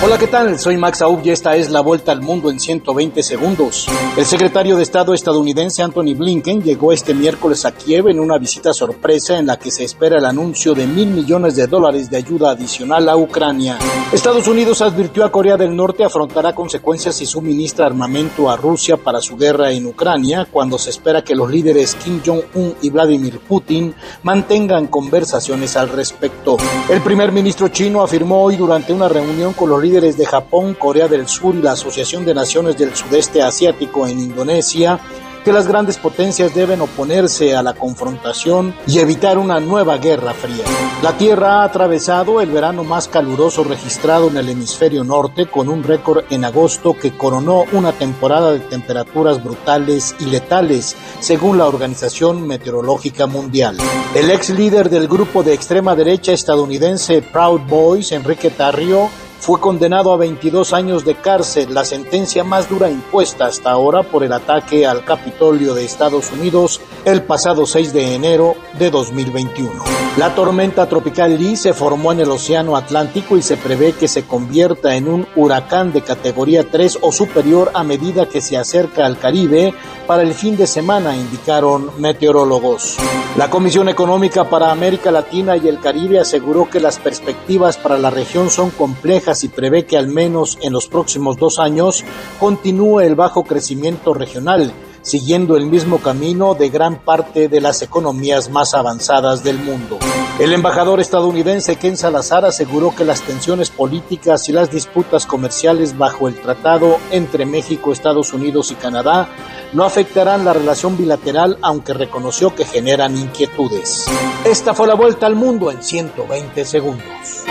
Hola, ¿qué tal? Soy Max Aub y esta es la vuelta al mundo en 120 segundos. El secretario de Estado estadounidense Anthony Blinken llegó este miércoles a Kiev en una visita sorpresa en la que se espera el anuncio de mil millones de dólares de ayuda adicional a Ucrania. Estados Unidos advirtió a Corea del Norte afrontará consecuencias si suministra armamento a Rusia para su guerra en Ucrania, cuando se espera que los líderes Kim Jong-un y Vladimir Putin mantengan conversaciones al respecto. El primer ministro chino afirmó hoy durante una reunión con los líderes de Japón, Corea del Sur y la Asociación de Naciones del Sudeste Asiático en Indonesia que las grandes potencias deben oponerse a la confrontación y evitar una nueva guerra fría. La Tierra ha atravesado el verano más caluroso registrado en el hemisferio norte con un récord en agosto que coronó una temporada de temperaturas brutales y letales, según la Organización Meteorológica Mundial. El ex líder del grupo de extrema derecha estadounidense Proud Boys, Enrique Tarrio, fue condenado a 22 años de cárcel, la sentencia más dura impuesta hasta ahora por el ataque al Capitolio de Estados Unidos el pasado 6 de enero de 2021. La tormenta tropical Lee se formó en el Océano Atlántico y se prevé que se convierta en un huracán de categoría 3 o superior a medida que se acerca al Caribe para el fin de semana, indicaron meteorólogos. La Comisión Económica para América Latina y el Caribe aseguró que las perspectivas para la región son complejas y prevé que al menos en los próximos dos años continúe el bajo crecimiento regional siguiendo el mismo camino de gran parte de las economías más avanzadas del mundo. El embajador estadounidense Ken Salazar aseguró que las tensiones políticas y las disputas comerciales bajo el tratado entre México, Estados Unidos y Canadá no afectarán la relación bilateral, aunque reconoció que generan inquietudes. Esta fue la vuelta al mundo en 120 segundos.